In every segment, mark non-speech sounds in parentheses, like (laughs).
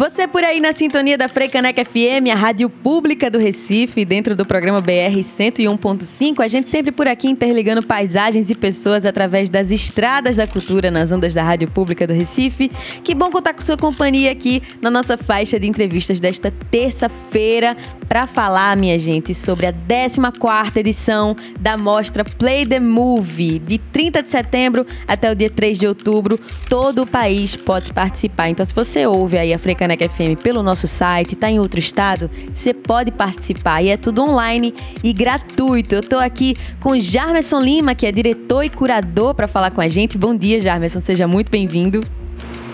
Você por aí na sintonia da Freicaneca FM, a rádio pública do Recife, dentro do programa BR 101.5, a gente sempre por aqui interligando paisagens e pessoas através das estradas da cultura nas ondas da rádio pública do Recife. Que bom contar com sua companhia aqui na nossa faixa de entrevistas desta terça-feira para falar, minha gente, sobre a 14ª edição da mostra Play the Movie, de 30 de setembro até o dia 3 de outubro. Todo o país pode participar. Então, se você ouve aí a Freicaneca Caneca FM pelo nosso site, está em outro estado, você pode participar e é tudo online e gratuito. Eu estou aqui com Jarmerson Lima, que é diretor e curador, para falar com a gente. Bom dia, Jarmerson, seja muito bem-vindo.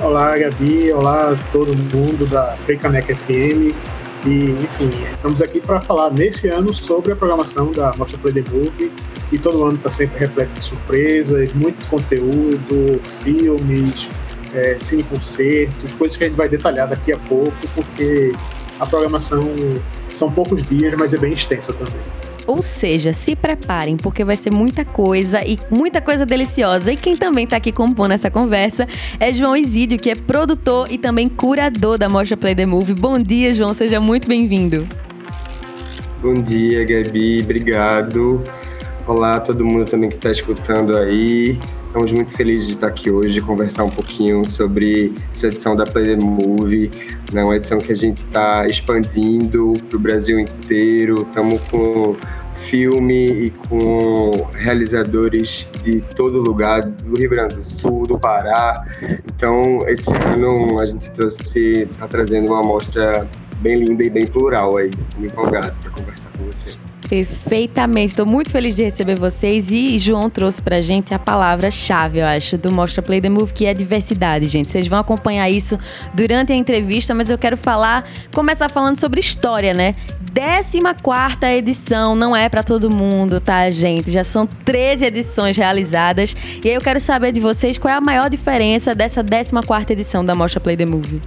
Olá, Gabi, olá todo mundo da Freicaneca FM. E, enfim, estamos aqui para falar nesse ano sobre a programação da Mostra Play the Movie. E todo ano está sempre repleto de surpresas, muito conteúdo, filmes, é, cine-concertos, coisas que a gente vai detalhar daqui a pouco, porque a programação são poucos dias, mas é bem extensa também. Ou seja, se preparem, porque vai ser muita coisa e muita coisa deliciosa. E quem também está aqui compondo essa conversa é João Isídio, que é produtor e também curador da Mostra Play the Movie. Bom dia, João, seja muito bem-vindo. Bom dia, Gabi, obrigado. Olá, todo mundo também que está escutando aí. Estamos muito felizes de estar aqui hoje, conversar um pouquinho sobre essa edição da Play the Movie, né? uma edição que a gente está expandindo para o Brasil inteiro. Estamos com filme e com realizadores de todo lugar, do Rio Grande do Sul, do Pará. Então, esse ano a gente está trazendo uma amostra bem linda e bem plural aí. Estou empolgado para conversar com você. Perfeitamente. Estou muito feliz de receber vocês. E João trouxe pra gente a palavra-chave, eu acho, do Mostra Play the Move, que é diversidade, gente. Vocês vão acompanhar isso durante a entrevista, mas eu quero falar, começar falando sobre história, né? 14 edição, não é para todo mundo, tá, gente? Já são 13 edições realizadas. E aí eu quero saber de vocês qual é a maior diferença dessa 14 edição da Mostra Play the Movie.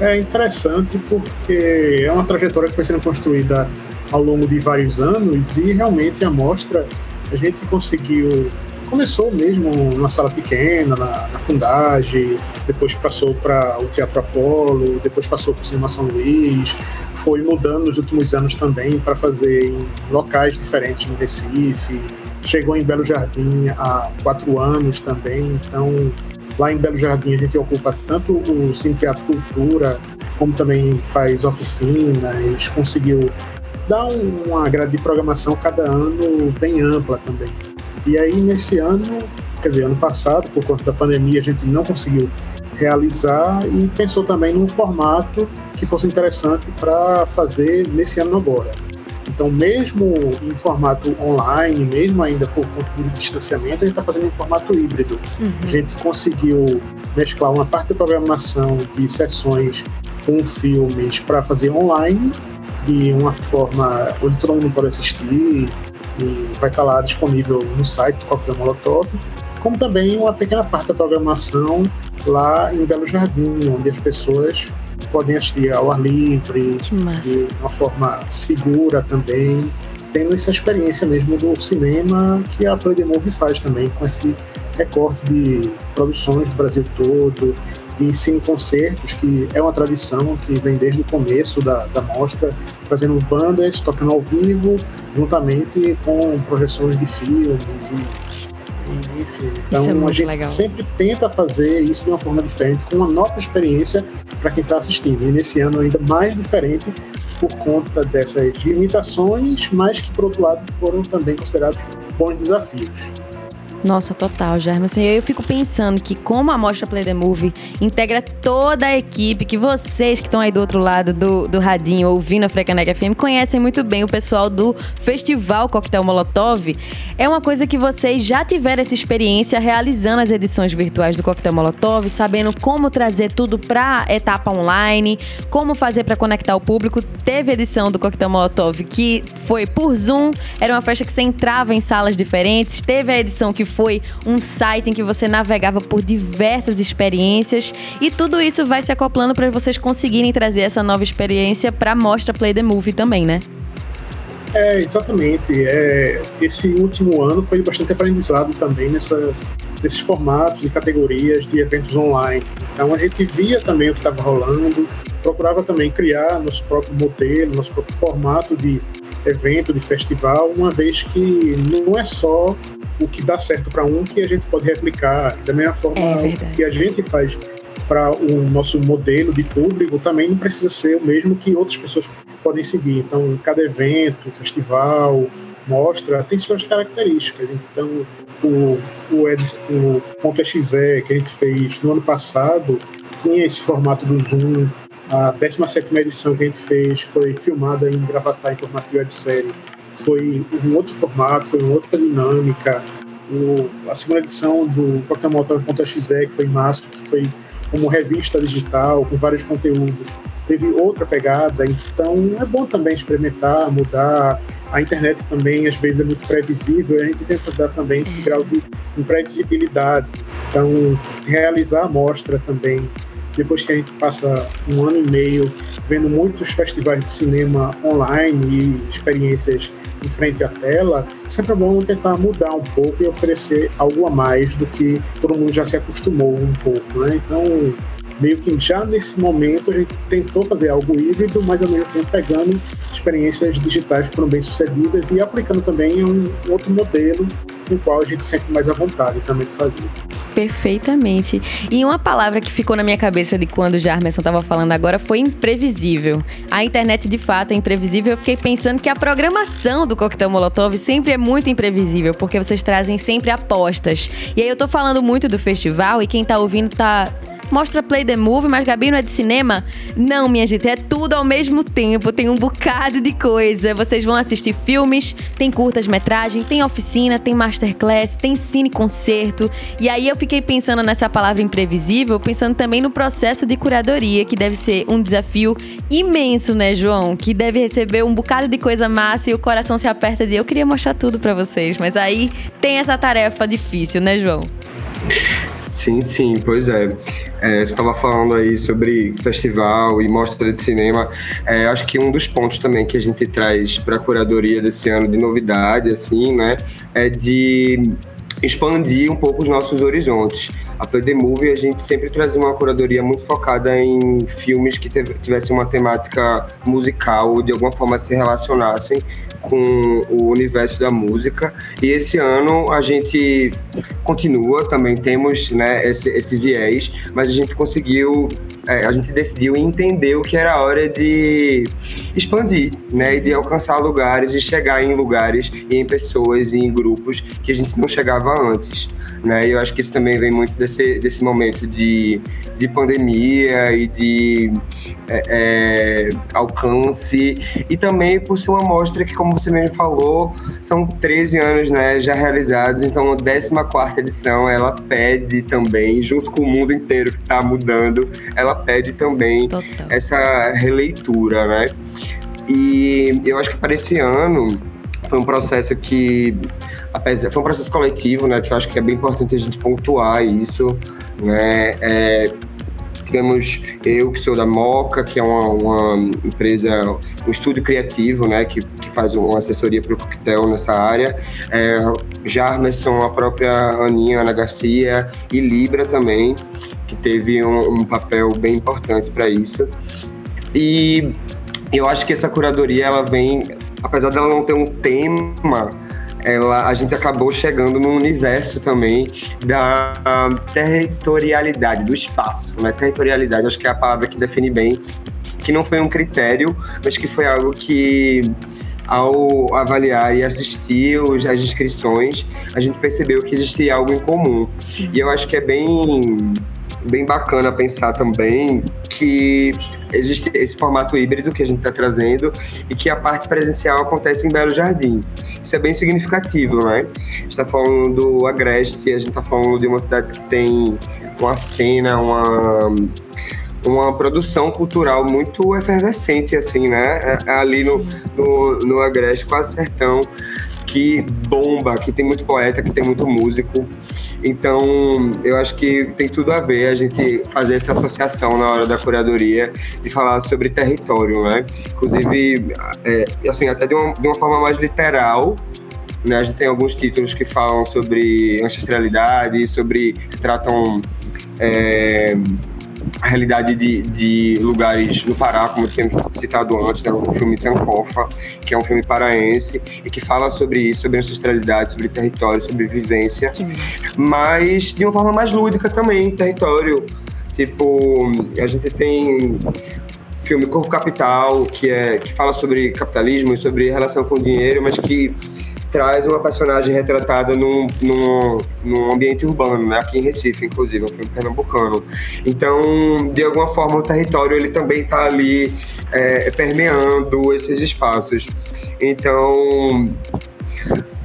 É interessante porque é uma trajetória que foi sendo construída ao longo de vários anos e realmente a mostra a gente conseguiu começou mesmo numa sala pequena, na, na Fundagem, depois passou para o Teatro Apolo, depois passou para o Cinema São Luís, foi mudando nos últimos anos também para fazer em locais diferentes no Recife, chegou em Belo Jardim há quatro anos também, então lá em Belo Jardim a gente ocupa tanto o Cine Teatro Cultura, como também faz oficinas, conseguiu dá uma grade de programação cada ano bem ampla também. E aí nesse ano, quer dizer, ano passado, por conta da pandemia, a gente não conseguiu realizar e pensou também num formato que fosse interessante para fazer nesse ano agora. Então, mesmo em formato online, mesmo ainda por conta do distanciamento, a gente está fazendo em formato híbrido. Uhum. A gente conseguiu mesclar uma parte da programação de sessões com filmes para fazer online de uma forma onde todo mundo pode assistir e vai estar lá disponível no site do Coquetel Molotov, como também uma pequena parte da programação lá em Belo Jardim, onde as pessoas podem assistir ao ar livre, de uma forma segura também, tendo essa experiência mesmo do cinema que a Play the Movie faz também, com esse recorte de produções do Brasil todo, de cine concertos, que é uma tradição que vem desde o começo da, da mostra, fazendo bandas, tocando ao vivo, juntamente com projeções de filmes e, enfim. Então é a gente legal. sempre tenta fazer isso de uma forma diferente, com uma nova experiência para quem está assistindo. E nesse ano ainda mais diferente por conta dessas limitações, mas que por outro lado foram também considerados bons desafios. Nossa, total, Germa. Assim, eu fico pensando que como a Mostra Play the Movie integra toda a equipe, que vocês que estão aí do outro lado do, do radinho ouvindo a Frecanec FM conhecem muito bem o pessoal do Festival Coquetel Molotov, é uma coisa que vocês já tiveram essa experiência realizando as edições virtuais do Coquetel Molotov, sabendo como trazer tudo para etapa online, como fazer para conectar o público. Teve edição do Coquetel Molotov que foi por Zoom, era uma festa que você entrava em salas diferentes, teve a edição que foi um site em que você navegava por diversas experiências e tudo isso vai se acoplando para vocês conseguirem trazer essa nova experiência para a mostra Play the Movie também, né? É, exatamente. É, esse último ano foi bastante aprendizado também nessa, nesses formatos e categorias de eventos online. Então a gente via também o que estava rolando, procurava também criar nosso próprio modelo, nosso próprio formato de evento, de festival, uma vez que não é só o que dá certo para um que a gente pode replicar da mesma forma é que a gente faz para o nosso modelo de público também não precisa ser o mesmo que outras pessoas podem seguir. Então, cada evento, festival, mostra tem suas características. Então, o, o, o Ponto XE que a gente fez no ano passado tinha esse formato do Zoom. A 17 edição que a gente fez foi filmada em Gravatar em formato de websérie. Foi um outro formato, foi uma outra dinâmica. O, a segunda edição do Pokémon .exe, que foi em março, que foi como revista digital, com vários conteúdos, teve outra pegada. Então é bom também experimentar, mudar. A internet também às vezes é muito previsível, a gente tenta dar também esse grau de imprevisibilidade. Então, realizar a mostra também, depois que a gente passa um ano e meio vendo muitos festivais de cinema online e experiências em frente à tela, sempre é bom tentar mudar um pouco e oferecer algo a mais do que todo mundo já se acostumou um pouco, né? Então, meio que já nesse momento a gente tentou fazer algo híbrido, mas ao mesmo tempo pegando experiências digitais que foram bem sucedidas e aplicando também um outro modelo no qual a gente sente mais à vontade também de fazer. Perfeitamente. E uma palavra que ficou na minha cabeça de quando o Jarmerson estava falando agora foi imprevisível. A internet de fato é imprevisível. Eu fiquei pensando que a programação do Coquetel Molotov sempre é muito imprevisível, porque vocês trazem sempre apostas. E aí eu tô falando muito do festival e quem tá ouvindo tá mostra Play the Movie, mas Gabi não é de cinema? Não, minha gente, é tudo ao mesmo tempo. Tem um bocado de coisa. Vocês vão assistir filmes, tem curtas-metragem, tem oficina, tem masterclass, tem cine-concerto. E aí eu fiquei pensando nessa palavra imprevisível, pensando também no processo de curadoria, que deve ser um desafio imenso, né, João? Que deve receber um bocado de coisa massa e o coração se aperta de eu queria mostrar tudo para vocês. Mas aí tem essa tarefa difícil, né, João? Sim, sim, pois é. é você estava falando aí sobre festival e mostra de cinema. É, acho que um dos pontos também que a gente traz para a curadoria desse ano de novidade, assim, né, é de expandir um pouco os nossos horizontes. A Play The Movie, a gente sempre trazia uma curadoria muito focada em filmes que tivessem uma temática musical ou de alguma forma se relacionassem com o universo da música. E esse ano a gente continua, também temos né, esse, esse viés, mas a gente conseguiu, é, a gente decidiu entender o que era a hora de expandir, né, e de alcançar lugares e chegar em lugares e em pessoas e em grupos que a gente não chegava antes. Né? E eu acho que isso também vem muito desse, desse momento de, de pandemia e de é, é, alcance, e também por ser uma mostra que, como você mesmo falou, são 13 anos né, já realizados, então a 14 edição ela pede também, junto com o mundo inteiro que está mudando, ela pede também Total. essa releitura, né? E eu acho que para esse ano foi um processo que apesar, foi um processo coletivo, né, que eu acho que é bem importante a gente pontuar isso, né, é, eu que sou da Moca, que é uma, uma empresa, um estúdio criativo, né, que, que faz uma assessoria para o coquetel nessa área, é, Jarmerson, a própria Aninha, Ana Garcia e Libra também, que teve um, um papel bem importante para isso. E eu acho que essa curadoria, ela vem, apesar dela não ter um tema ela, a gente acabou chegando no universo também da territorialidade, do espaço. Né? Territorialidade, acho que é a palavra que define bem, que não foi um critério, mas que foi algo que ao avaliar e assistir as inscrições, a gente percebeu que existia algo em comum. E eu acho que é bem, bem bacana pensar também que existe esse formato híbrido que a gente está trazendo e que a parte presencial acontece em Belo Jardim. Isso é bem significativo, né? A gente está falando do Agreste, a gente está falando de uma cidade que tem uma cena, uma uma produção cultural muito efervescente, assim, né? É, é ali no, no, no Agreste, quase sertão. Que bomba, que tem muito poeta, que tem muito músico. Então, eu acho que tem tudo a ver a gente fazer essa associação na hora da curadoria de falar sobre território, né? Inclusive, é, assim, até de uma, de uma forma mais literal, né? A gente tem alguns títulos que falam sobre ancestralidade, sobre tratam é, a realidade de, de, lugares no Pará, como temos citado antes, né, o filme Sankofa, que é um filme paraense e que fala sobre isso, sobre ancestralidade, sobre território, sobre vivência, mas de uma forma mais lúdica também, território. Tipo, a gente tem filme Corpo Capital, que, é, que fala sobre capitalismo e sobre relação com o dinheiro, mas que traz uma personagem retratada num, num, num ambiente urbano, né? aqui em Recife, inclusive, um filme pernambucano. Então, de alguma forma, o território ele também está ali é, permeando esses espaços. Então,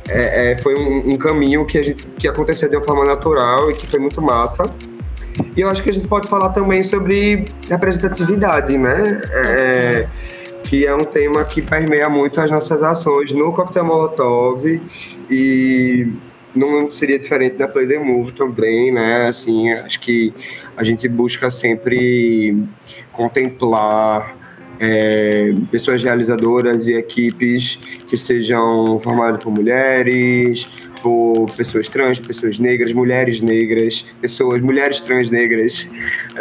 é, é, foi um, um, caminho que a gente que aconteceu de uma forma natural e que foi muito massa. E eu acho que a gente pode falar também sobre representatividade, né? É, que é um tema que permeia muito as nossas ações no Coquetel Molotov e não seria diferente da Play the Move também, né? Assim, acho que a gente busca sempre contemplar é, pessoas realizadoras e equipes que sejam formadas por mulheres, por pessoas trans, pessoas negras, mulheres negras, pessoas, mulheres trans negras,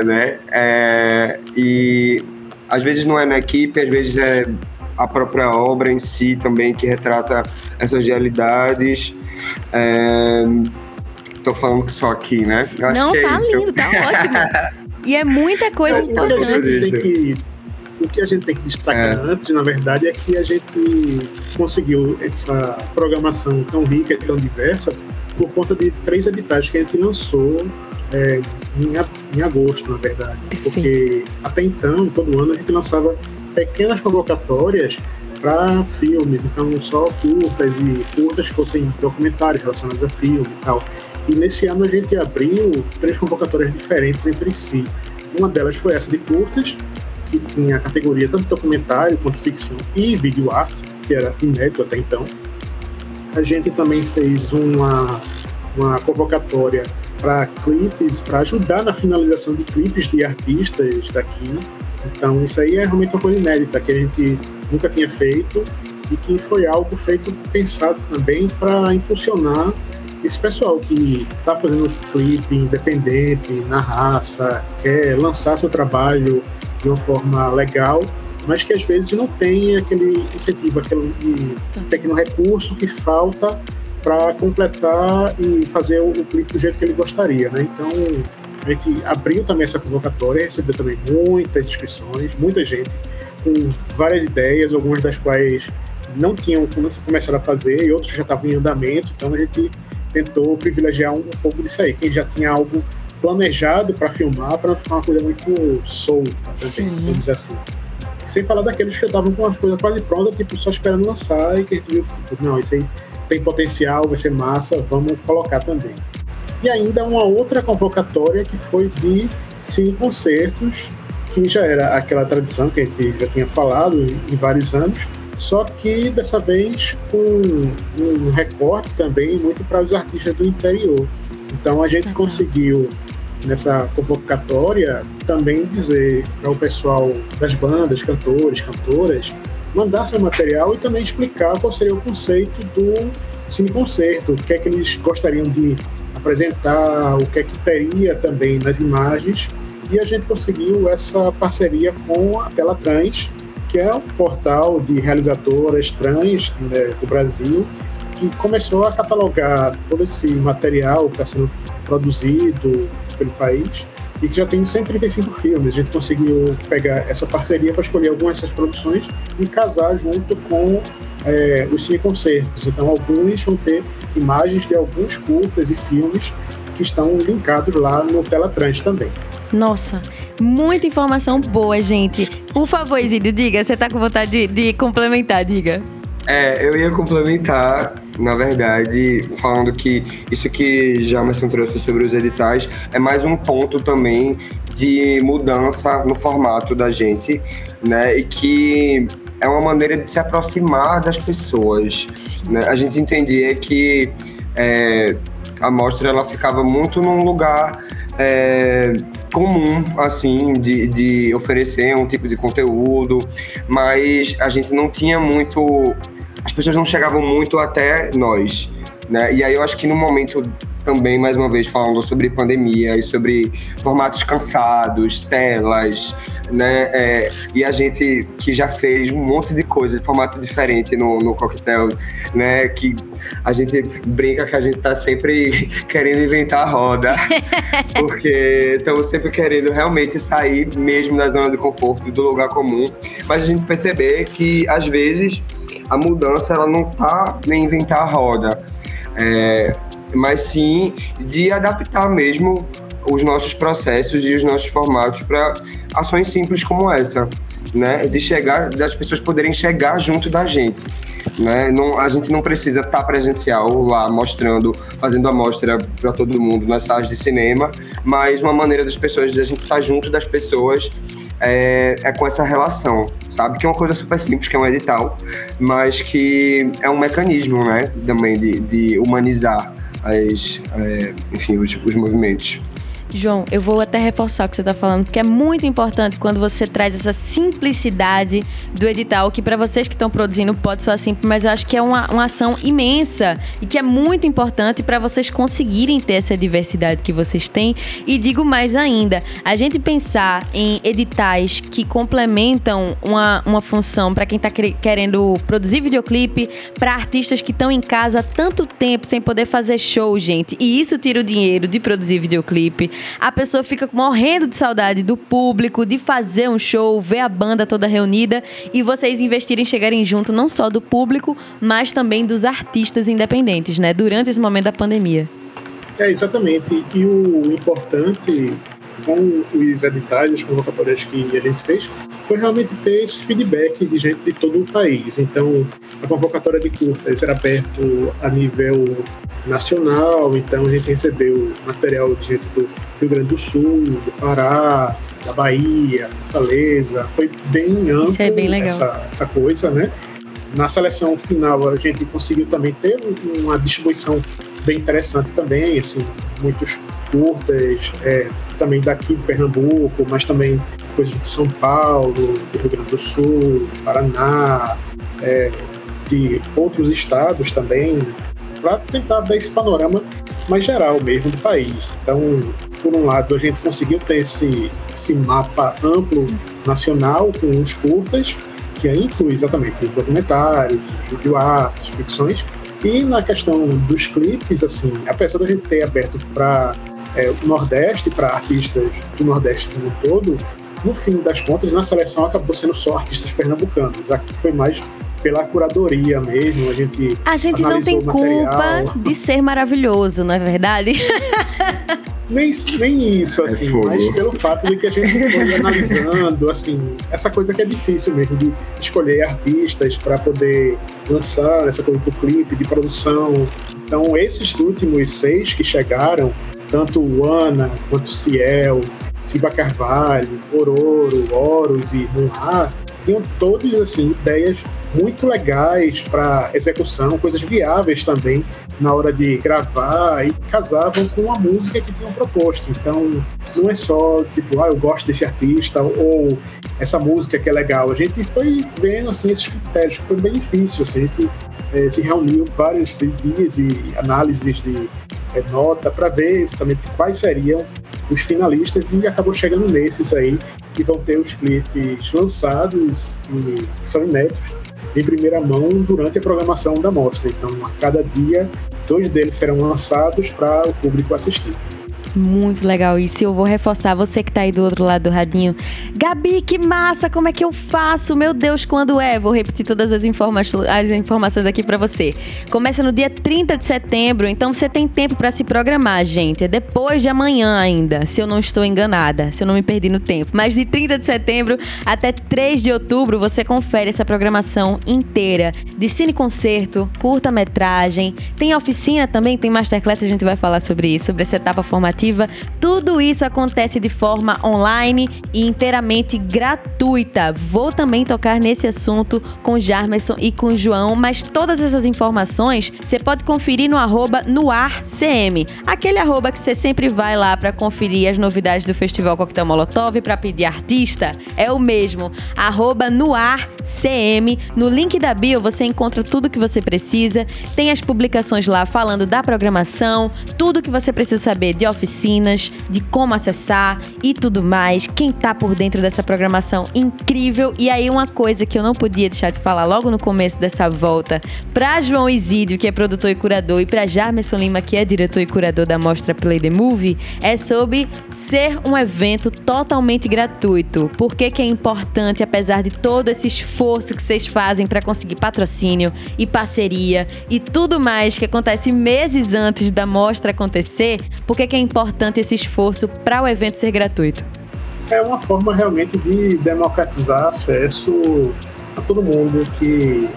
né? É, e às vezes não é na equipe, às vezes é a própria obra em si também que retrata essas realidades. Estou é... falando que só aqui, né? Eu não, é tá é lindo, tá (laughs) ótimo. E é muita coisa importante. Que, o que a gente tem que destacar é. antes, na verdade, é que a gente conseguiu essa programação tão rica e tão diversa por conta de três editais que a gente lançou é, em, em, agosto, na verdade. Perfeito. Porque até então, todo ano, a gente lançava pequenas convocatórias para filmes, então só curtas e curtas que fossem documentários relacionados a filme e tal. E nesse ano a gente abriu três convocatórias diferentes entre si. Uma delas foi essa de curtas, que tinha a categoria tanto documentário quanto ficção e vídeo arte, que era inédito até então. A gente também fez uma, uma convocatória para clipes, para ajudar na finalização de clipes de artistas daqui. Então, isso aí é realmente uma coisa inédita que a gente nunca tinha feito e que foi algo feito pensado também para impulsionar esse pessoal que está fazendo clipe independente, na raça, quer lançar seu trabalho de uma forma legal, mas que às vezes não tem aquele incentivo, aquele pequeno recurso que falta para completar e fazer o, o clipe do jeito que ele gostaria, né? Então a gente abriu também essa convocatória, recebeu também muitas inscrições, muita gente com várias ideias, algumas das quais não tinham começado a fazer e outros já estavam em andamento, então a gente tentou privilegiar um, um pouco disso aí. Quem já tinha algo planejado para filmar, para não ficar uma coisa muito solta também, vamos dizer assim. Sem falar daqueles que estavam com as coisas quase prontas, tipo, só esperando lançar e que a gente viu que, tipo, não, isso aí tem potencial, vai ser massa, vamos colocar também. E ainda uma outra convocatória que foi de cine concertos, que já era aquela tradição que a gente já tinha falado em vários anos, só que dessa vez com um recorte também muito para os artistas do interior. Então a gente conseguiu nessa convocatória também dizer para o pessoal das bandas, cantores, cantoras, mandar seu material e também explicar qual seria o conceito do cine concerto, o que é que eles gostariam de apresentar, o que é que teria também nas imagens. E a gente conseguiu essa parceria com a Tela Trans, que é um portal de realizadoras trans né, do Brasil, que começou a catalogar todo esse material que está sendo produzido pelo país e que já tem 135 filmes. A gente conseguiu pegar essa parceria para escolher algumas dessas produções e casar junto com é, os cineconcertos. Então, alguns vão ter imagens de alguns curtas e filmes que estão linkados lá no Teletrans também. Nossa, muita informação boa, gente. Por favor, Isidro, diga, você está com vontade de, de complementar, diga. É, eu ia complementar, na verdade, falando que isso que Jamerson trouxe sobre os editais é mais um ponto também de mudança no formato da gente, né? E que é uma maneira de se aproximar das pessoas. Né? A gente entendia que é, a mostra ela ficava muito num lugar é, comum, assim, de, de oferecer um tipo de conteúdo, mas a gente não tinha muito. As pessoas não chegavam muito até nós. Né? E aí eu acho que no momento também, mais uma vez, falando sobre pandemia e sobre formatos cansados, telas, né? É, e a gente que já fez um monte de coisa de formato diferente no, no coquetel, né? Que a gente brinca que a gente tá sempre (laughs) querendo inventar a roda, (laughs) porque estamos sempre querendo realmente sair mesmo da zona de conforto, do lugar comum, mas a gente perceber que às vezes a mudança ela não tá em inventar a roda. É, mas sim de adaptar mesmo os nossos processos e os nossos formatos para ações simples como essa, né? De chegar, das pessoas poderem chegar junto da gente, né? Não, a gente não precisa estar tá presencial lá mostrando, fazendo a mostra para todo mundo nas salas de cinema, mas uma maneira das pessoas, de a gente estar tá junto das pessoas é, é, com essa relação, sabe? Que é uma coisa super simples, que é um edital, mas que é um mecanismo, né? Também de, de humanizar as, é, enfim, os, os movimentos. João, eu vou até reforçar o que você está falando, porque é muito importante quando você traz essa simplicidade do edital, que para vocês que estão produzindo pode soar simples, mas eu acho que é uma, uma ação imensa e que é muito importante para vocês conseguirem ter essa diversidade que vocês têm. E digo mais ainda, a gente pensar em editais que complementam uma, uma função para quem está querendo produzir videoclipe, para artistas que estão em casa há tanto tempo sem poder fazer show, gente, e isso tira o dinheiro de produzir videoclipe a pessoa fica morrendo de saudade do público, de fazer um show, ver a banda toda reunida e vocês investirem, chegarem junto não só do público, mas também dos artistas independentes, né? Durante esse momento da pandemia. É, exatamente. E o importante com os editais, as convocatórias que a gente fez, foi realmente ter esse feedback de gente de todo o país. Então, a convocatória de curtas era aberto a nível nacional, então a gente recebeu material de gente do Rio Grande do Sul, do Pará, da Bahia, Fortaleza, foi bem amplo é bem essa, essa coisa, né? Na seleção final a gente conseguiu também ter uma distribuição bem interessante também, assim, muitos curtas, é, também daqui de Pernambuco, mas também coisas de São Paulo, do Rio Grande do Sul, Paraná, é, de outros estados também, para tentar dar esse panorama mais geral mesmo do país. Então, por um lado, a gente conseguiu ter esse, esse mapa amplo nacional com os curtas, que inclui exatamente os documentários, videoartes, ficções, e na questão dos clipes, assim, apesar da gente ter aberto para é, o Nordeste, para artistas do Nordeste como um todo, no fim das contas, na seleção acabou sendo só artistas pernambucanos. Foi mais pela curadoria mesmo. A gente A gente não tem culpa de ser maravilhoso, não é verdade? nem, (laughs) nem isso, é assim, é mas pelo fato de que a gente foi analisando, assim, essa coisa que é difícil mesmo, de escolher artistas para poder lançar essa coisa do clipe, de produção. Então, esses últimos seis que chegaram, tanto o Ana quanto Ciel, Siba Carvalho, Ororo, Horus e Munha, tinham todos assim ideias muito legais para execução, coisas viáveis também na hora de gravar e casavam com a música que tinham proposto. Então, não é só tipo, ah, eu gosto desse artista ou essa música que é legal. A gente foi vendo assim esses critérios que foi bem difícil. Assim, a gente é, se reuniu vários dias e análises de é, nota para ver exatamente quais seriam os finalistas e acabou chegando nesses aí que vão ter os clipes lançados e que são inéditos em primeira mão durante a programação da mostra. Então, a cada dia, dois deles serão lançados para o público assistir. Muito legal isso. Eu vou reforçar você que tá aí do outro lado do radinho. Gabi, que massa! Como é que eu faço? Meu Deus, quando é? Vou repetir todas as, informa as informações aqui para você. Começa no dia 30 de setembro, então você tem tempo para se programar, gente. É depois de amanhã ainda, se eu não estou enganada, se eu não me perdi no tempo. Mas de 30 de setembro até 3 de outubro, você confere essa programação inteira de cine concerto, curta-metragem, tem oficina também, tem masterclass, a gente vai falar sobre isso, sobre essa etapa formativa Tudo isso acontece de forma online e inteiramente gratuita. Vou também tocar nesse assunto com Jarmerson e com João, mas todas essas informações você pode conferir no arroba noarcm, aquele arroba que você sempre vai lá para conferir as novidades do Festival Coquetel Molotov para pedir artista. É o mesmo, arroba noarcm. No link da bio você encontra tudo que você precisa, tem as publicações lá falando da programação, tudo que você precisa saber de oficinas, de como acessar e tudo mais. Quem tá por dentro dessa programação incrível. E aí, uma coisa que eu não podia deixar de falar logo no começo dessa volta, pra João Isídio, que é produtor e curador, e pra Jarmerson Lima, que é diretor e curador da mostra Play the Movie, é sobre ser um evento totalmente gratuito. Por que, que é importante, apesar de todo esse esforço que vocês fazem para conseguir patrocínio e parceria e tudo mais que acontece meses antes da mostra acontecer, por que, que é importante esse esforço para o evento ser gratuito? É uma forma realmente de democratizar acesso a todo mundo que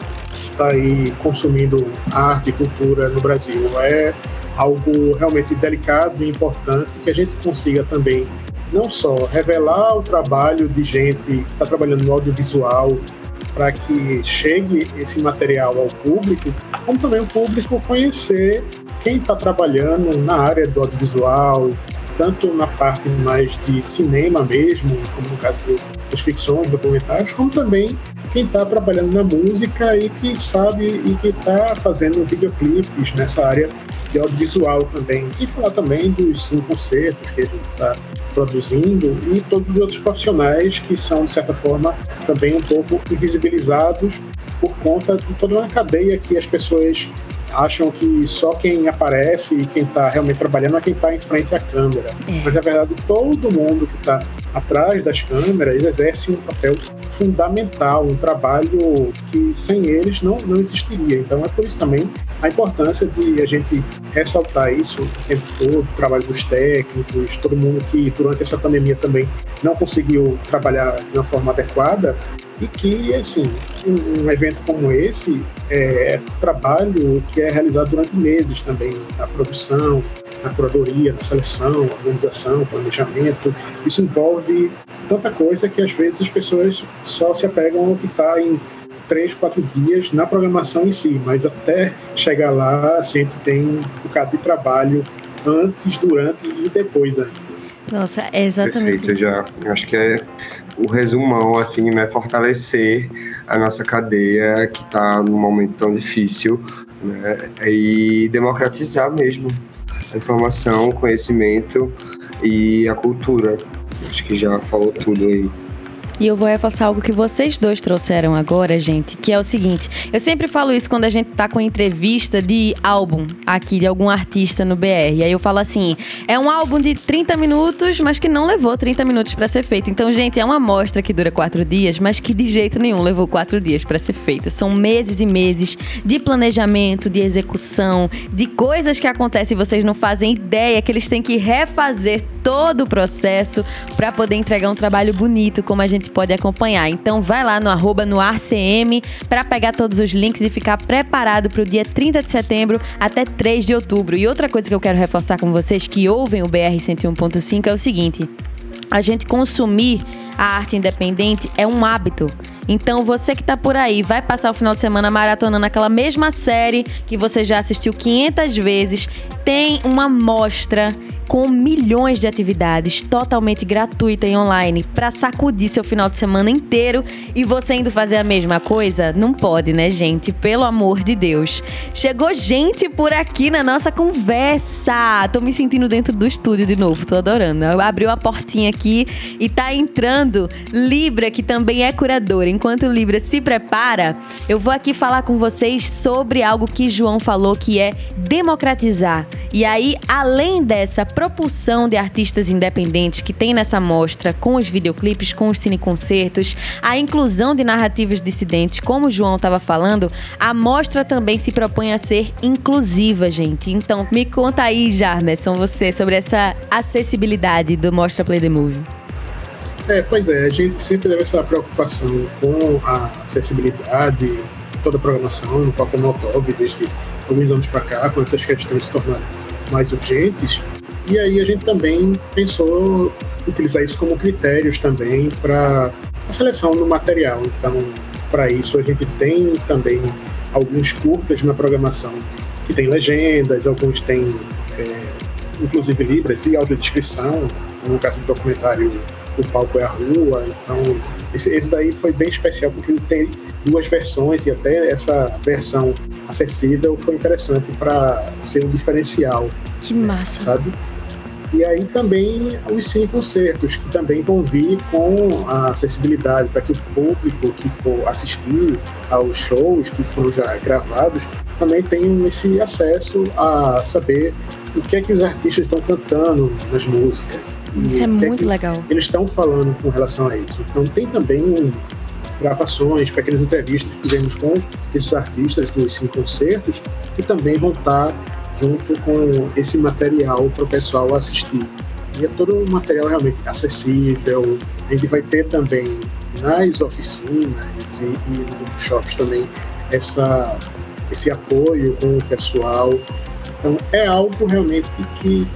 está aí consumindo arte e cultura no Brasil. É algo realmente delicado e importante que a gente consiga também não só revelar o trabalho de gente que está trabalhando no audiovisual para que chegue esse material ao público, como também o público conhecer quem está trabalhando na área do audiovisual, tanto na parte mais de cinema mesmo, como no caso das ficções, documentários, como também quem está trabalhando na música e que sabe e que está fazendo videoclipes nessa área de audiovisual também, sem falar também dos cinco concertos que a gente está produzindo e todos os outros profissionais que são, de certa forma, também um pouco invisibilizados por conta de toda uma cadeia que as pessoas acham que só quem aparece e quem está realmente trabalhando é quem está em frente à câmera. É. Mas, na verdade, todo mundo que está atrás das câmeras exerce um papel fundamental, um trabalho que sem eles não, não existiria. Então, é por isso também a importância de a gente ressaltar isso o tempo todo, o trabalho dos técnicos, todo mundo que durante essa pandemia também não conseguiu trabalhar de uma forma adequada, e que, assim, um, evento como esse é trabalho que é realizado durante meses também, na produção, na curadoria, na seleção, organização, planejamento. Isso envolve tanta coisa que às vezes as pessoas só se apegam ao que está em três, quatro dias na programação em si, mas até chegar lá a gente tem um bocado de trabalho antes, durante e depois ainda. Nossa, é exatamente Perfeito, já. Acho que é o resumão, assim, né? Fortalecer a nossa cadeia que está num momento tão difícil, né? E democratizar mesmo a informação, o conhecimento e a cultura. Acho que já falou tudo aí. E eu vou reforçar algo que vocês dois trouxeram agora, gente, que é o seguinte. Eu sempre falo isso quando a gente tá com entrevista de álbum aqui de algum artista no BR. E aí eu falo assim: é um álbum de 30 minutos, mas que não levou 30 minutos para ser feito. Então, gente, é uma amostra que dura quatro dias, mas que de jeito nenhum levou quatro dias para ser feita. São meses e meses de planejamento, de execução, de coisas que acontecem e vocês não fazem ideia que eles têm que refazer todo o processo para poder entregar um trabalho bonito, como a gente pode acompanhar. Então vai lá no arroba no ArCM para pegar todos os links e ficar preparado para o dia 30 de setembro até 3 de outubro. E outra coisa que eu quero reforçar com vocês que ouvem o BR 101.5 é o seguinte: a gente consumir a arte independente é um hábito. Então você que está por aí vai passar o final de semana maratonando aquela mesma série que você já assistiu 500 vezes, tem uma mostra com milhões de atividades totalmente gratuita e online para sacudir seu final de semana inteiro e você indo fazer a mesma coisa? Não pode, né, gente? Pelo amor de Deus. Chegou gente por aqui na nossa conversa. Tô me sentindo dentro do estúdio de novo, tô adorando. Abriu a portinha aqui e tá entrando Libra, que também é curadora. Enquanto Libra se prepara, eu vou aqui falar com vocês sobre algo que João falou que é democratizar. E aí, além dessa propulsão de artistas independentes que tem nessa mostra, com os videoclipes, com os cineconcertos, a inclusão de narrativas dissidentes, como o João estava falando, a mostra também se propõe a ser inclusiva, gente. Então, me conta aí, Jarmerson, você, sobre essa acessibilidade do Mostra Play the Movie. É, pois é, a gente sempre deve essa preocupação com a acessibilidade, toda a programação, no próprio Molotov, desde alguns anos para cá, quando essas questões se tornaram mais urgentes, E aí a gente também pensou utilizar isso como critérios também para a seleção do material. Então, para isso a gente tem também alguns curtas na programação que tem legendas, alguns têm é, inclusive libras e audiodescrição, no caso do documentário O Palco é a Rua, então esse, esse daí foi bem especial porque ele tem duas versões e até essa versão acessível foi interessante para ser um diferencial. Que massa! Sabe? E aí também os cine concertos, que também vão vir com a acessibilidade para que o público que for assistir aos shows que foram já gravados também tenham esse acesso a saber o que é que os artistas estão cantando nas músicas. Isso é, é muito legal. Eles estão falando com relação a isso. Então tem também um, gravações, pequenas entrevistas que fizemos com esses artistas dos cinco concertos, que também vão estar junto com esse material para o pessoal assistir. E é todo um material realmente acessível. A gente vai ter também nas oficinas e, e nos workshops também essa, esse apoio com o pessoal. Então é algo realmente que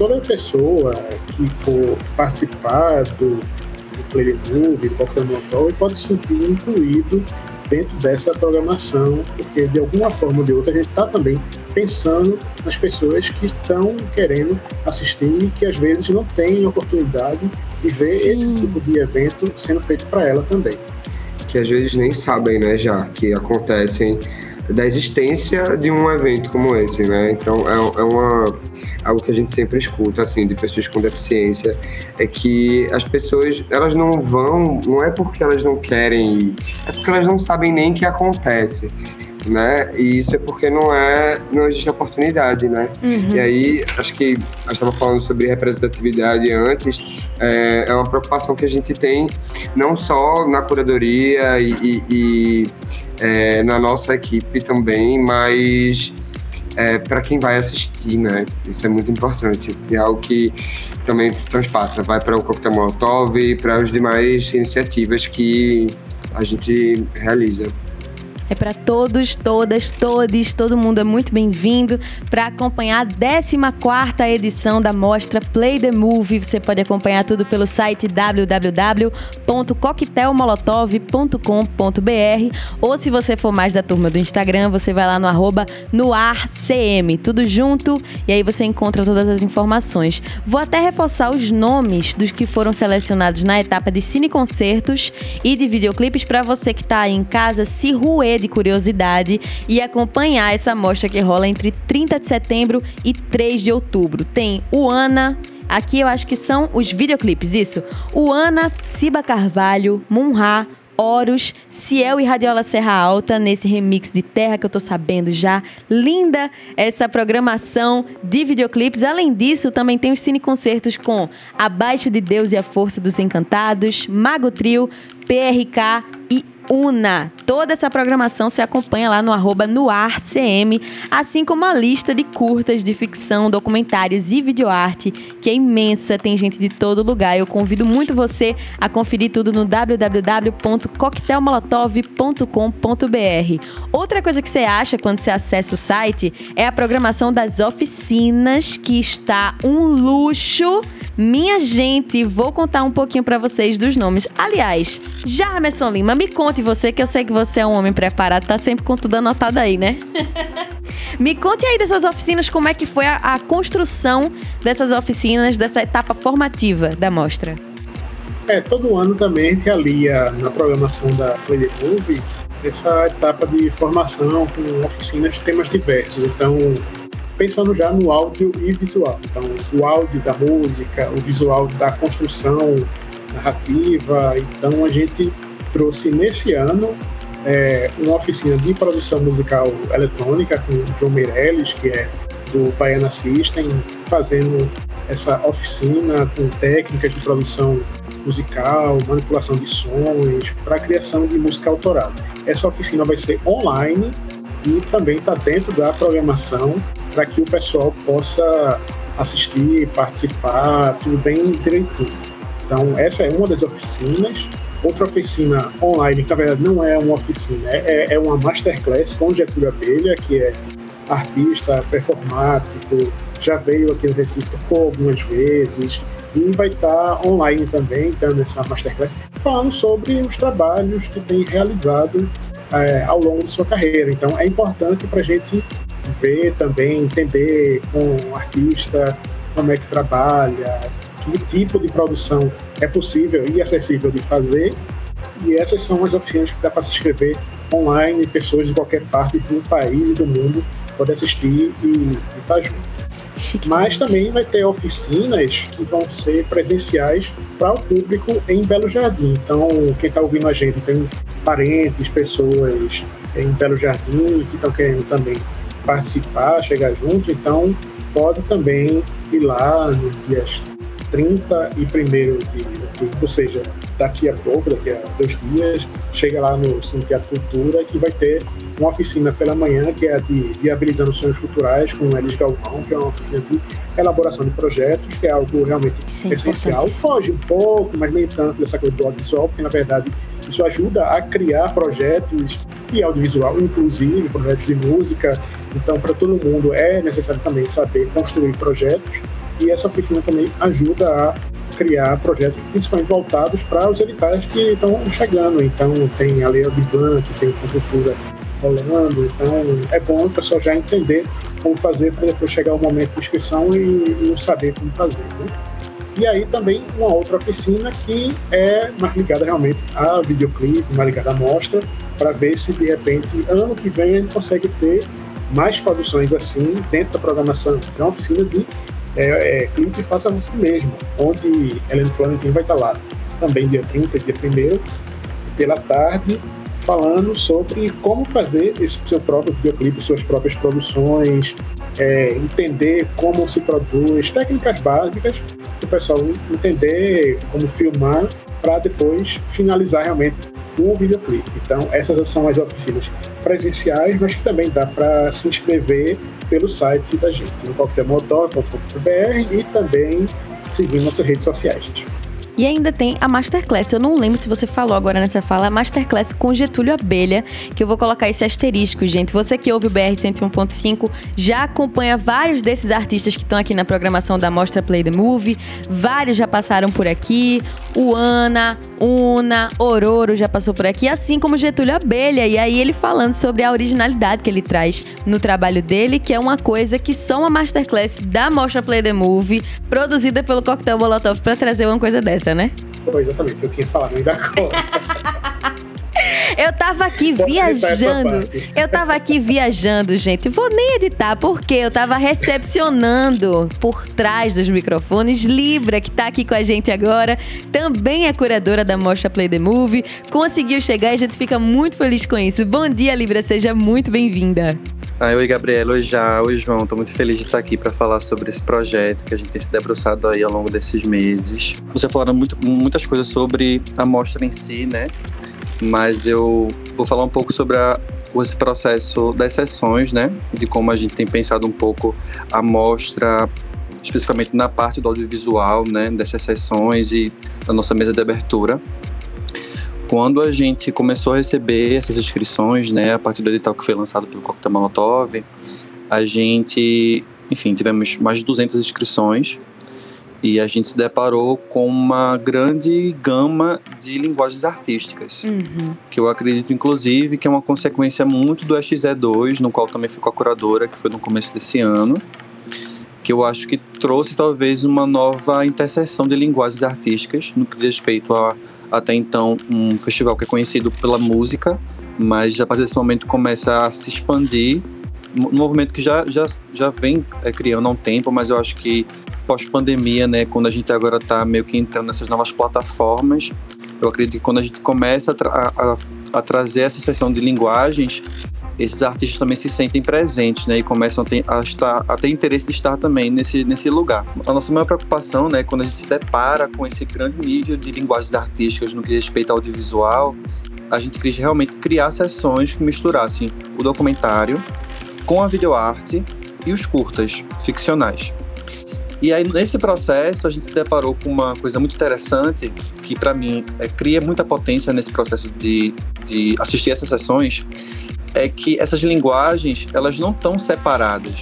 toda pessoa que for participar do, do Play do Cocktail Molotov, pode se sentir incluído dentro dessa programação, porque de alguma forma ou de outra a gente está também pensando nas pessoas que estão querendo assistir e que às vezes não têm oportunidade de ver Sim. esse tipo de evento sendo feito para ela também. Que às vezes nem sabem, né, já, que acontecem da existência de um evento como esse, né? Então é, é uma algo que a gente sempre escuta assim de pessoas com deficiência é que as pessoas elas não vão, não é porque elas não querem é porque elas não sabem nem que acontece. Né? E isso é porque não é, não existe oportunidade, né? Uhum. E aí, acho que gente estava falando sobre representatividade antes, é, é, uma preocupação que a gente tem não só na curadoria e, e, e é, na nossa equipe também, mas é, para quem vai assistir, né? Isso é muito importante. E é algo que também transpassa, vai para o Coquetel Molotov e para as demais iniciativas que a gente realiza. É para todos, todas, todes, todo mundo é muito bem-vindo para acompanhar a 14ª edição da mostra Play the Movie. Você pode acompanhar tudo pelo site www.coquetelmolotov.com.br ou se você for mais da turma do Instagram, você vai lá no arroba noarcm, tudo junto, e aí você encontra todas as informações. Vou até reforçar os nomes dos que foram selecionados na etapa de cineconcertos e de videoclipes para você que está aí em casa se ruer de curiosidade e acompanhar essa mostra que rola entre 30 de setembro e 3 de outubro. Tem o Ana, aqui eu acho que são os videoclipes, isso. O Ana, Ciba Carvalho, Munha, Horus, Ciel e Radiola Serra Alta, nesse remix de terra que eu tô sabendo já. Linda essa programação de videoclipes. Além disso, também tem os cineconcertos com Abaixo de Deus e a Força dos Encantados, Mago Trio, PRK e Una. Toda essa programação se acompanha lá no arroba noarcm, assim como a lista de curtas de ficção, documentários e videoarte, que é imensa, tem gente de todo lugar. Eu convido muito você a conferir tudo no www.coquetelmolotov.com.br. Outra coisa que você acha quando você acessa o site é a programação das oficinas, que está um luxo. Minha gente, vou contar um pouquinho para vocês dos nomes. Aliás, Jarmerson Lima, me conte você, que eu sei que você é um homem preparado, tá sempre com tudo anotado aí, né? (laughs) Me conte aí dessas oficinas, como é que foi a, a, construção dessas oficinas, dessa etapa formativa da mostra? É, todo ano também a gente alia na programação da Play Movie essa etapa de formação com oficinas de temas diversos. Então, pensando já no áudio e visual. Então, o áudio da música, o visual da construção narrativa. Então, a gente trouxe nesse ano é, uma oficina de produção musical eletrônica com o João Meirelles, que é do Baiana System, fazendo essa oficina com técnicas de produção musical, manipulação de sons, para a criação de música autoral. Essa oficina vai ser online e também está dentro da programação para que o pessoal possa assistir, participar, tudo bem direitinho. Então, essa é uma das oficinas outra oficina online, que na verdade não é uma oficina, é, é uma masterclass com Getúlio Abelha, que é artista, performático, já veio aqui no Recife, tocou algumas vezes, e vai estar online também, dando essa masterclass, falando sobre os trabalhos que tem realizado é, ao longo de sua carreira. Então é importante para a gente ver também, entender com o artista como é que trabalha, que tipo de produção é possível e acessível de fazer. E essas são as oficinas que dá para se inscrever online, pessoas de qualquer parte do país e do mundo podem assistir e estar tá junto. Mas também vai ter oficinas que vão ser presenciais para o público em Belo Jardim. Então, quem está ouvindo a gente tem parentes, pessoas em Belo Jardim que estão querendo também participar, chegar junto. Então, pode também ir lá nos dias 30 e 1 de outubro, ou seja, daqui a pouco, daqui a dois dias, chega lá no Cine Teatro Cultura que vai ter uma oficina pela manhã, que é a de Viabilizando Sonhos Culturais, com Elis Galvão, que é uma oficina de elaboração de projetos, que é algo realmente Sim, essencial. Foge um pouco, mas nem tanto dessa coisa do audiovisual, porque na verdade isso ajuda a criar projetos de audiovisual, inclusive projetos de música. Então, para todo mundo é necessário também saber construir projetos e essa oficina também ajuda a criar projetos principalmente voltados para os editais que estão chegando. Então, tem a Lei Aldir Blanc, tem o Fucultura rolando. Então, é bom o pessoal já entender como fazer para depois chegar o momento de inscrição e não saber como fazer. Né? E aí também uma outra oficina que é mais ligada realmente a videoclipe, mais ligada à mostra, para ver se de repente ano que vem gente consegue ter mais produções assim dentro da programação. É uma oficina de é, é, clipe Faça Você Mesmo, onde Helena Florentin vai estar lá também dia 30, dia 1 pela tarde, falando sobre como fazer esse seu próprio videoclipe, suas próprias produções, é, entender como se produz, técnicas básicas, para o pessoal entender como filmar para depois finalizar realmente o videoclipe. Então, essas são as oficinas presenciais, mas que também dá para se inscrever pelo site da gente, no coquetelmotor.com.br e também seguir nossas redes sociais. E ainda tem a Masterclass. Eu não lembro se você falou agora nessa fala, a Masterclass com Getúlio Abelha, que eu vou colocar esse asterisco, gente. Você que ouve o BR 101.5 já acompanha vários desses artistas que estão aqui na programação da Mostra Play the Movie. Vários já passaram por aqui. O Ana, Una, Ororo já passou por aqui, assim como Getúlio Abelha. E aí ele falando sobre a originalidade que ele traz no trabalho dele, que é uma coisa que só uma masterclass da Mostra Play the Movie, produzida pelo Coquetel Molotov para trazer uma coisa dessa, né? Foi, exatamente. Eu tinha falado ainda agora. (laughs) Eu tava aqui Pode viajando. Eu tava aqui viajando, gente. Vou nem editar, porque eu tava recepcionando por trás dos microfones Libra, que tá aqui com a gente agora. Também é curadora da Mostra Play the Movie. Conseguiu chegar e a gente fica muito feliz com isso. Bom dia, Libra. Seja muito bem-vinda. Ah, oi, Gabriela. Oi, Já. Oi, João. Tô muito feliz de estar aqui para falar sobre esse projeto que a gente tem se debruçado aí ao longo desses meses. Você falaram muito, muitas coisas sobre a mostra em si, né? Mas eu vou falar um pouco sobre a, esse processo das sessões, né? De como a gente tem pensado um pouco a mostra, especificamente na parte do audiovisual, né? Dessas sessões e da nossa mesa de abertura quando a gente começou a receber essas inscrições, né, a partir do edital que foi lançado pelo Coquetel Molotov, a gente, enfim, tivemos mais de 200 inscrições e a gente se deparou com uma grande gama de linguagens artísticas, uhum. que eu acredito, inclusive, que é uma consequência muito do XE2, no qual também fui com a curadora, que foi no começo desse ano, que eu acho que trouxe talvez uma nova interseção de linguagens artísticas no que diz respeito a até então um festival que é conhecido pela música, mas a partir desse momento começa a se expandir. Um movimento que já, já, já vem é, criando há um tempo, mas eu acho que pós-pandemia, né, quando a gente agora está meio que entrando nessas novas plataformas, eu acredito que quando a gente começa a, tra a, a trazer essa sessão de linguagens, esses artistas também se sentem presentes, né, e começam a ter, a estar, a ter interesse de estar também nesse, nesse lugar. A nossa maior preocupação, né, quando a gente se depara com esse grande nível de linguagens artísticas no que respeita ao audiovisual, a gente quis realmente criar sessões que misturassem o documentário com a videoarte e os curtas ficcionais. E aí, nesse processo, a gente se deparou com uma coisa muito interessante, que para mim é, cria muita potência nesse processo de, de assistir essas sessões, é que essas linguagens elas não estão separadas.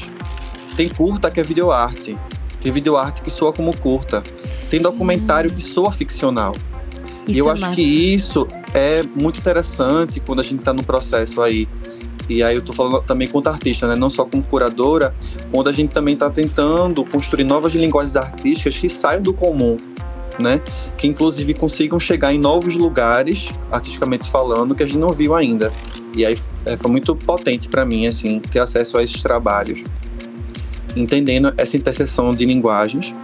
Tem curta que é videoarte. Tem videoarte que soa como curta. Tem documentário que soa ficcional. Isso e eu é acho massa. que isso é muito interessante quando a gente está no processo aí. E aí eu estou falando também quanto artista, né? Não só como curadora, onde a gente também está tentando construir novas linguagens artísticas que saiam do comum, né? Que inclusive consigam chegar em novos lugares, artisticamente falando, que a gente não viu ainda. E aí é, foi muito potente para mim, assim, ter acesso a esses trabalhos, entendendo essa interseção de linguagens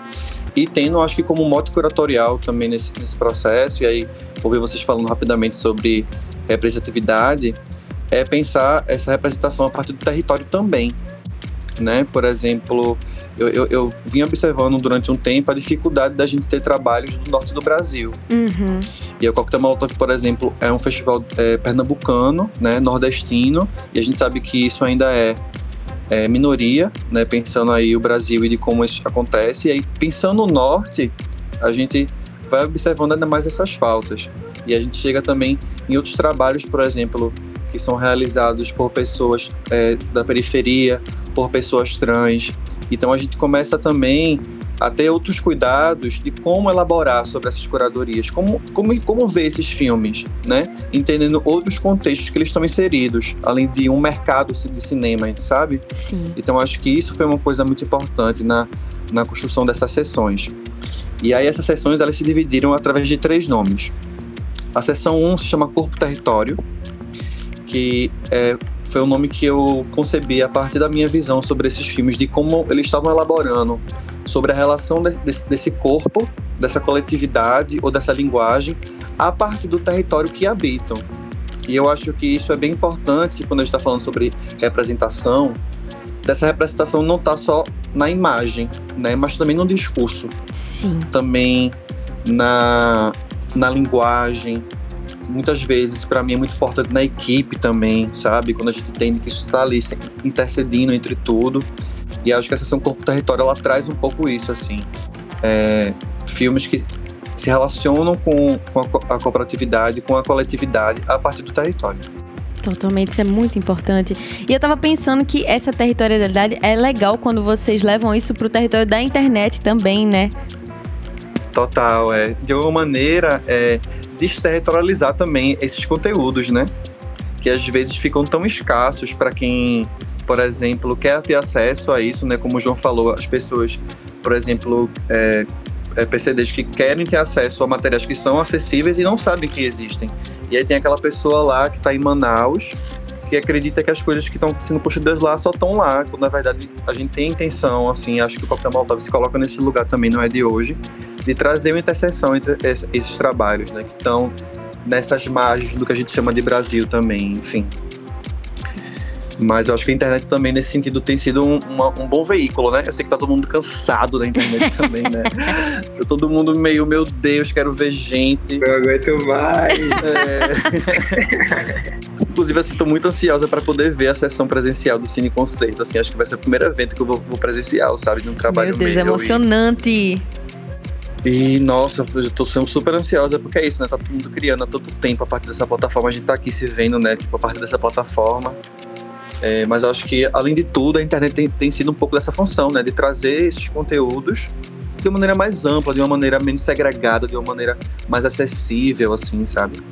e tendo, acho que como mote curatorial também nesse, nesse processo, e aí ouvir vocês falando rapidamente sobre representatividade, é pensar essa representação a partir do território também. Né? Por exemplo, eu, eu, eu vim observando durante um tempo a dificuldade da gente ter trabalhos do norte do Brasil. Uhum. E o Coquetel Molotov, por exemplo, é um festival é, pernambucano, né, nordestino, e a gente sabe que isso ainda é é, minoria, né, pensando aí o Brasil e de como isso acontece. E aí, pensando no norte, a gente vai observando ainda mais essas faltas. E a gente chega também em outros trabalhos, por exemplo, que são realizados por pessoas é, da periferia, por pessoas trans. Então a gente começa também a ter outros cuidados de como elaborar sobre essas curadorias, como, como, como ver esses filmes, né? Entendendo outros contextos que eles estão inseridos, além de um mercado de cinema, sabe? Sim. Então acho que isso foi uma coisa muito importante na, na construção dessas sessões. E aí essas sessões elas se dividiram através de três nomes. A sessão 1 um se chama Corpo Território, que é, foi o nome que eu concebi a partir da minha visão sobre esses filmes, de como eles estavam elaborando sobre a relação de, desse, desse corpo, dessa coletividade ou dessa linguagem a partir do território que habitam. E eu acho que isso é bem importante, quando a gente está falando sobre representação, dessa representação não está só na imagem, né, mas também no discurso. Sim. Também na, na linguagem, muitas vezes para mim é muito importante na equipe também, sabe? Quando a gente entende que isso está ali intercedindo entre tudo. E acho que a sessão Corpo Território ela traz um pouco isso, assim. É, filmes que se relacionam com, com a, a cooperatividade, com a coletividade a partir do território. Totalmente, isso é muito importante. E eu tava pensando que essa territorialidade é legal quando vocês levam isso pro território da internet também, né? Total, é. De alguma maneira, é, desterritorializar também esses conteúdos, né? Que às vezes ficam tão escassos para quem, por exemplo, quer ter acesso a isso, né? Como o João falou, as pessoas, por exemplo, é, é, PCDs que querem ter acesso a materiais que são acessíveis e não sabem que existem. E aí tem aquela pessoa lá que está em Manaus que acredita que as coisas que estão sendo construídas lá só estão lá, quando na verdade a gente tem intenção, assim, acho que o Coquetel Molotov se coloca nesse lugar também, não é de hoje, de trazer uma interseção entre esses trabalhos, né, que estão nessas margens do que a gente chama de Brasil também, enfim. Mas eu acho que a internet também, nesse sentido, tem sido um, uma, um bom veículo, né? Eu sei que tá todo mundo cansado da internet (laughs) também, né? Tá todo mundo meio, meu Deus, quero ver gente. Não aguento mais. É... (laughs) Inclusive, assim, tô muito ansiosa para poder ver a sessão presencial do Cine Conceito. Assim, acho que vai ser o primeiro evento que eu vou, vou presencial, sabe? De um trabalho Meu Deus, é emocionante. E, nossa, eu tô sendo super ansiosa, porque é isso, né? Tá todo mundo criando há todo tempo a partir dessa plataforma. A gente tá aqui se vendo, né? Tipo, a partir dessa plataforma. É, mas eu acho que, além de tudo, a internet tem, tem sido um pouco dessa função, né? De trazer esses conteúdos de uma maneira mais ampla, de uma maneira menos segregada, de uma maneira mais acessível, assim, sabe?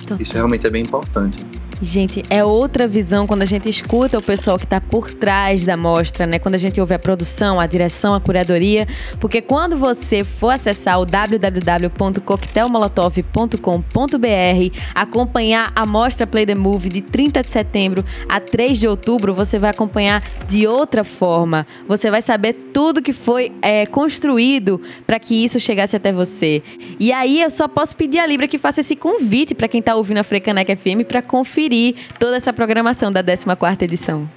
Total. Isso realmente é bem importante. Gente, é outra visão quando a gente escuta o pessoal que está por trás da mostra, né? Quando a gente ouve a produção, a direção, a curadoria. Porque quando você for acessar o www.coquetelmolotov.com.br, acompanhar a mostra Play the Movie de 30 de setembro a 3 de outubro, você vai acompanhar de outra forma. Você vai saber tudo que foi é, construído para que isso chegasse até você. E aí eu só posso pedir a Libra que faça esse convite para quem está ouvindo a Frecanec FM para conferir conferir toda essa programação da 14ª edição?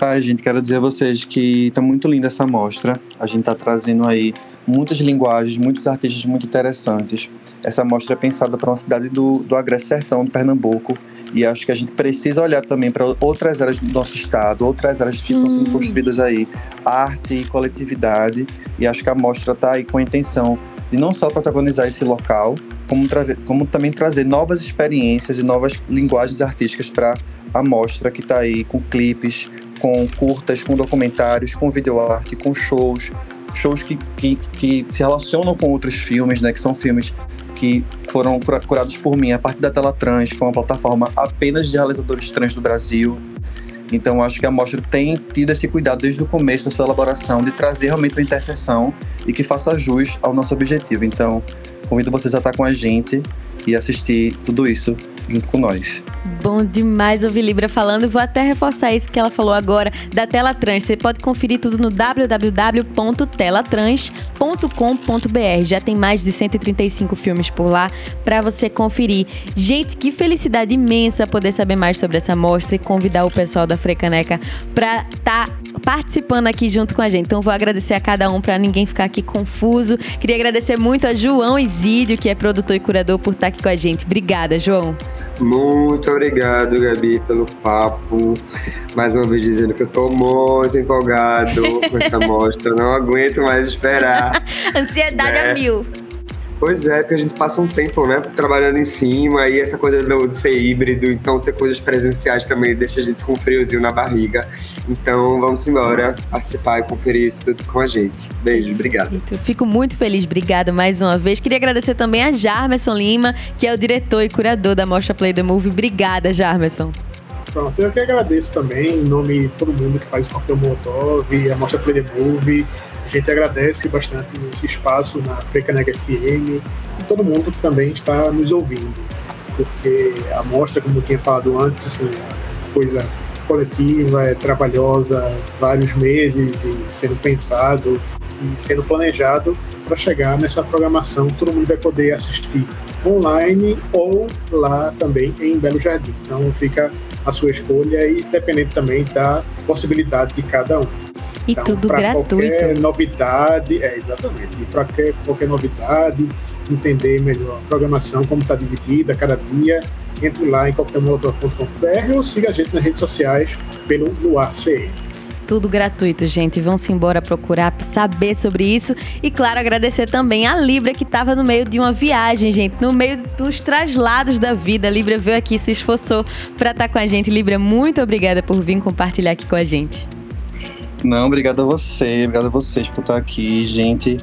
Ai, gente, quero dizer a vocês que tá muito linda essa mostra. A gente tá trazendo aí muitas linguagens, muitos artistas muito interessantes. Essa mostra é pensada para uma cidade do, do Agreste Sertão, de Pernambuco, e acho que a gente precisa olhar também para outras áreas do nosso estado, outras áreas Sim. que estão sendo construídas aí, arte e coletividade, e acho que a mostra está aí com a intenção de não só protagonizar esse local, como, como também trazer novas experiências e novas linguagens artísticas para a mostra que está aí com clipes, com curtas, com documentários, com videoarte, com shows, shows que, que, que se relacionam com outros filmes, né? Que são filmes que foram curados por mim a partir da Tela Trans, que é uma plataforma apenas de realizadores trans do Brasil. Então, acho que a mostra tem tido esse cuidado desde o começo da sua elaboração de trazer realmente uma interseção e que faça jus ao nosso objetivo. Então, convido vocês a estar com a gente e assistir tudo isso junto com nós. Bom demais ouvir Libra falando. Vou até reforçar isso que ela falou agora da Tela Trans. Você pode conferir tudo no www.telatrans.com.br. Já tem mais de 135 filmes por lá para você conferir. Gente, que felicidade imensa poder saber mais sobre essa mostra e convidar o pessoal da Frecaneca para estar tá participando aqui junto com a gente. Então vou agradecer a cada um para ninguém ficar aqui confuso. Queria agradecer muito a João Isídio, que é produtor e curador, por estar aqui com a gente. Obrigada, João. Muito obrigado, Gabi, pelo papo. Mais uma vez dizendo que eu tô muito empolgado com essa (laughs) mostra. Não aguento mais esperar. Ansiedade né? a mil. Pois é, porque a gente passa um tempo, né, trabalhando em cima e essa coisa do, de ser híbrido, então ter coisas presenciais também deixa a gente com um friozinho na barriga. Então vamos embora participar e conferir isso tudo com a gente. Beijo, obrigado. Fico muito feliz, obrigada mais uma vez. Queria agradecer também a Jarmerson Lima, que é o diretor e curador da Mostra Play the Movie. Obrigada, Jarmerson. Pronto, eu que agradeço também, em nome de todo mundo que faz o Coquetel Molotov, a Mostra Play the Movie, a gente agradece bastante esse espaço na Frecaneg FM e todo mundo que também está nos ouvindo, porque a mostra, como eu tinha falado antes, assim, é coisa coletiva, é trabalhosa, vários meses e sendo pensado e sendo planejado para chegar nessa programação que todo mundo vai poder assistir online ou lá também em Belo Jardim. Então fica a sua escolha e dependendo também da possibilidade de cada um. E então, tudo gratuito. Qualquer novidade, é exatamente. Para qualquer, qualquer novidade, entender melhor a programação, como está dividida cada dia, entre lá em coquetelmolotov.com.br ou siga a gente nas redes sociais pelo Luar CE tudo gratuito, gente. Vão-se embora procurar saber sobre isso. E, claro, agradecer também a Libra, que estava no meio de uma viagem, gente. No meio dos traslados da vida. A Libra veio aqui, se esforçou para estar tá com a gente. Libra, muito obrigada por vir compartilhar aqui com a gente. Não, obrigado a você, obrigado a vocês por estar aqui, gente.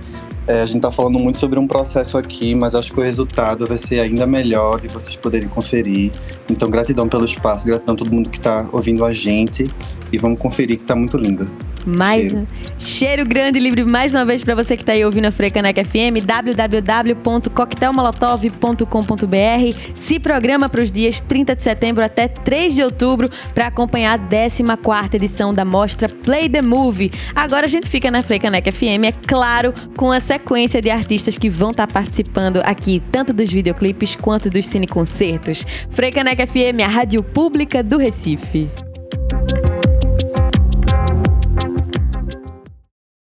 É, a gente está falando muito sobre um processo aqui, mas acho que o resultado vai ser ainda melhor de vocês poderem conferir. Então, gratidão pelo espaço, gratidão a todo mundo que está ouvindo a gente e vamos conferir que está muito lindo. Mais cheiro. Um cheiro grande livre mais uma vez para você que está aí ouvindo a Frecanec FM, www.coquetelmolotov.com.br. Se programa para os dias 30 de setembro até 3 de outubro para acompanhar a 14 edição da mostra Play the Movie. Agora a gente fica na Frecanec FM, é claro, com a sequência de artistas que vão estar tá participando aqui, tanto dos videoclipes quanto dos cineconcertos. Frecanec FM, a rádio pública do Recife.